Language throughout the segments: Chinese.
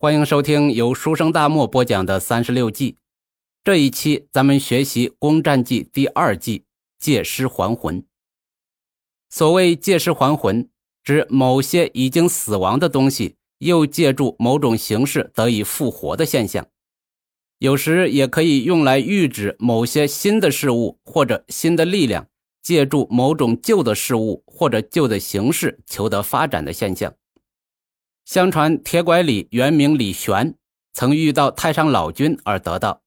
欢迎收听由书生大漠播讲的三十六计。这一期咱们学习《攻战记》第二计“借尸还魂”。所谓“借尸还魂”，指某些已经死亡的东西又借助某种形式得以复活的现象。有时也可以用来喻指某些新的事物或者新的力量借助某种旧的事物或者旧的形式求得发展的现象。相传铁拐李原名李玄，曾遇到太上老君而得道。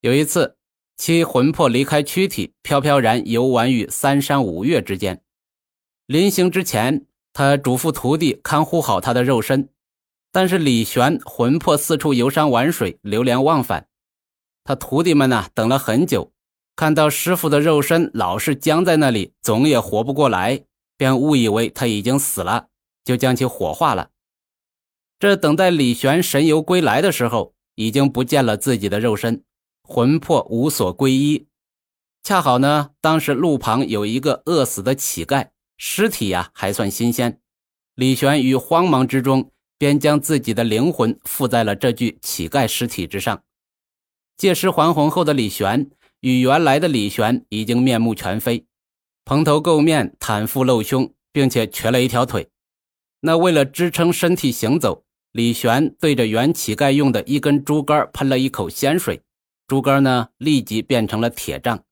有一次，其魂魄离开躯体，飘飘然游玩于三山五岳之间。临行之前，他嘱咐徒弟看护好他的肉身。但是李玄魂魄四处游山玩水，流连忘返。他徒弟们呢，等了很久，看到师傅的肉身老是僵在那里，总也活不过来，便误以为他已经死了，就将其火化了。这等待李玄神游归来的时候，已经不见了自己的肉身，魂魄无所归依。恰好呢，当时路旁有一个饿死的乞丐，尸体呀还算新鲜。李玄于慌忙之中，便将自己的灵魂附在了这具乞丐尸体之上。借尸还魂后的李玄，与原来的李玄已经面目全非，蓬头垢面，袒腹露胸，并且瘸了一条腿。那为了支撑身体行走。李玄对着原乞丐用的一根竹竿喷了一口仙水，竹竿呢立即变成了铁杖。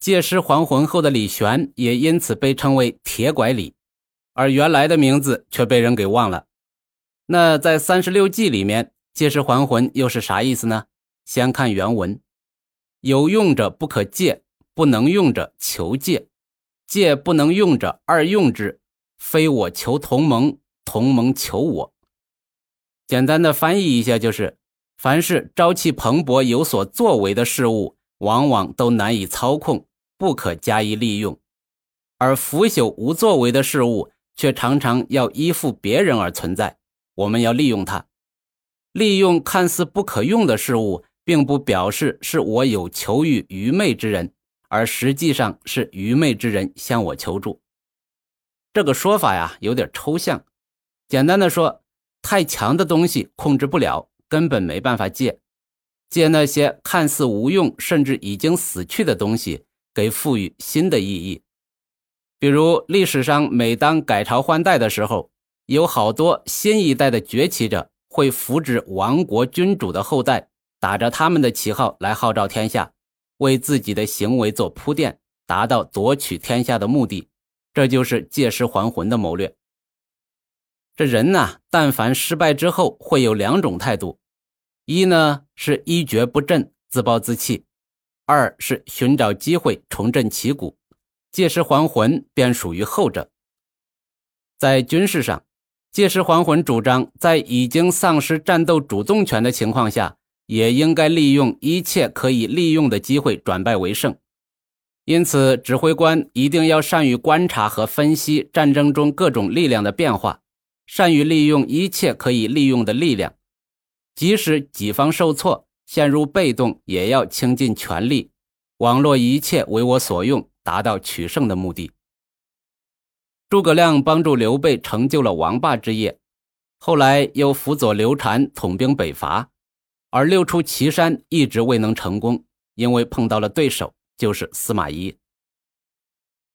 借尸还魂后的李玄也因此被称为铁拐李，而原来的名字却被人给忘了。那在三十六计里面，借尸还魂又是啥意思呢？先看原文：有用者不可借，不能用者求借，借不能用者二用之，非我求同盟，同盟求我。简单的翻译一下，就是凡是朝气蓬勃、有所作为的事物，往往都难以操控，不可加以利用；而腐朽无作为的事物，却常常要依附别人而存在。我们要利用它。利用看似不可用的事物，并不表示是我有求于愚昧之人，而实际上是愚昧之人向我求助。这个说法呀，有点抽象。简单的说。太强的东西控制不了，根本没办法借。借那些看似无用，甚至已经死去的东西，给赋予新的意义。比如历史上，每当改朝换代的时候，有好多新一代的崛起者会扶植亡国君主的后代，打着他们的旗号来号召天下，为自己的行为做铺垫，达到夺取天下的目的。这就是借尸还魂的谋略。这人呢，但凡失败之后，会有两种态度：一呢是一蹶不振，自暴自弃；二是寻找机会重振旗鼓，借尸还魂便属于后者。在军事上，借尸还魂主张在已经丧失战斗主动权的情况下，也应该利用一切可以利用的机会转败为胜。因此，指挥官一定要善于观察和分析战争中各种力量的变化。善于利用一切可以利用的力量，即使己方受挫、陷入被动，也要倾尽全力，网络一切为我所用，达到取胜的目的。诸葛亮帮助刘备成就了王霸之业，后来又辅佐刘禅统兵北伐，而六出祁山一直未能成功，因为碰到了对手，就是司马懿。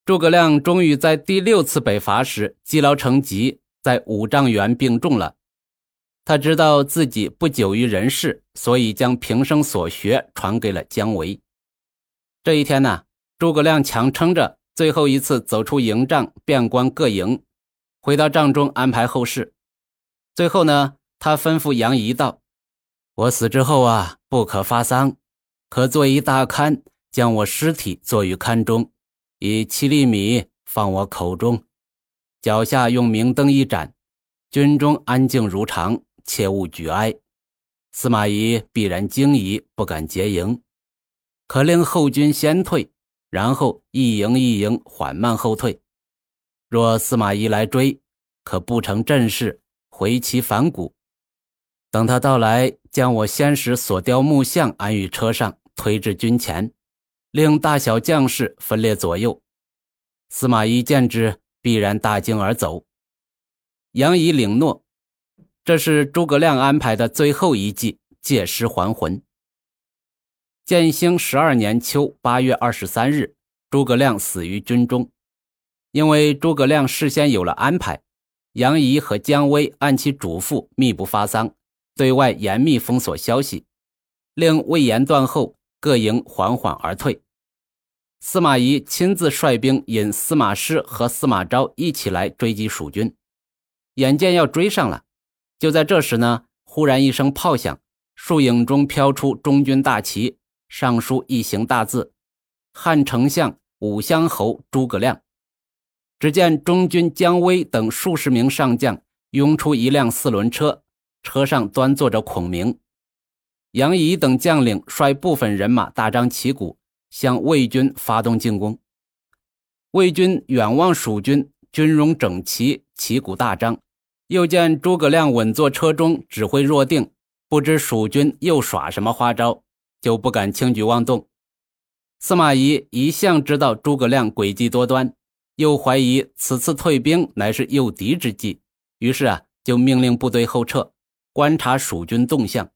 诸葛亮终于在第六次北伐时积劳成疾。在五丈原病重了，他知道自己不久于人世，所以将平生所学传给了姜维。这一天呢，诸葛亮强撑着最后一次走出营帐，遍观各营，回到帐中安排后事。最后呢，他吩咐杨仪道：“我死之后啊，不可发丧，可做一大龛，将我尸体坐于龛中，以七粒米放我口中。”脚下用明灯一盏，军中安静如常，切勿举哀。司马懿必然惊疑，不敢结营。可令后军先退，然后一营一营缓慢后退。若司马懿来追，可不成阵势，回其反骨。等他到来，将我先时所雕木像安于车上，推至军前，令大小将士分列左右。司马懿见之。必然大惊而走。杨仪领诺，这是诸葛亮安排的最后一计——借尸还魂。建兴十二年秋八月二十三日，诸葛亮死于军中。因为诸葛亮事先有了安排，杨仪和姜维按其嘱咐密不发丧，对外严密封锁消息，令魏延断后，各营缓缓而退。司马懿亲自率兵引司马师和司马昭一起来追击蜀军，眼见要追上了。就在这时呢，忽然一声炮响，树影中飘出中军大旗，上书一行大字：“汉丞相武乡侯诸葛亮。”只见中军姜维等数十名上将拥出一辆四轮车，车上端坐着孔明。杨仪等将领率部分人马大张旗鼓向魏军发动进攻。魏军远望蜀军军容整齐，旗鼓大张。又见诸葛亮稳坐车中，指挥若定，不知蜀军又耍什么花招，就不敢轻举妄动。司马懿一向知道诸葛亮诡计多端，又怀疑此次退兵乃是诱敌之计，于是啊，就命令部队后撤，观察蜀军动向。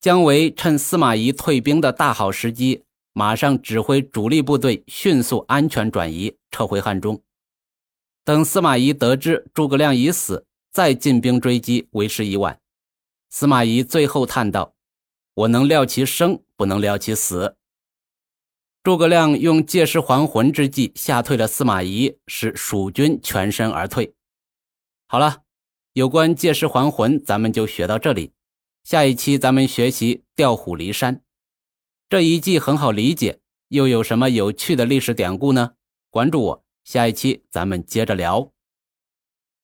姜维趁司马懿退兵的大好时机，马上指挥主力部队迅速安全转移，撤回汉中。等司马懿得知诸葛亮已死，再进兵追击，为时已晚。司马懿最后叹道：“我能料其生，不能料其死。”诸葛亮用借尸还魂之计吓退了司马懿，使蜀军全身而退。好了，有关借尸还魂，咱们就学到这里。下一期咱们学习调虎离山。这一季很好理解，又有什么有趣的历史典故呢？关注我。下一期咱们接着聊。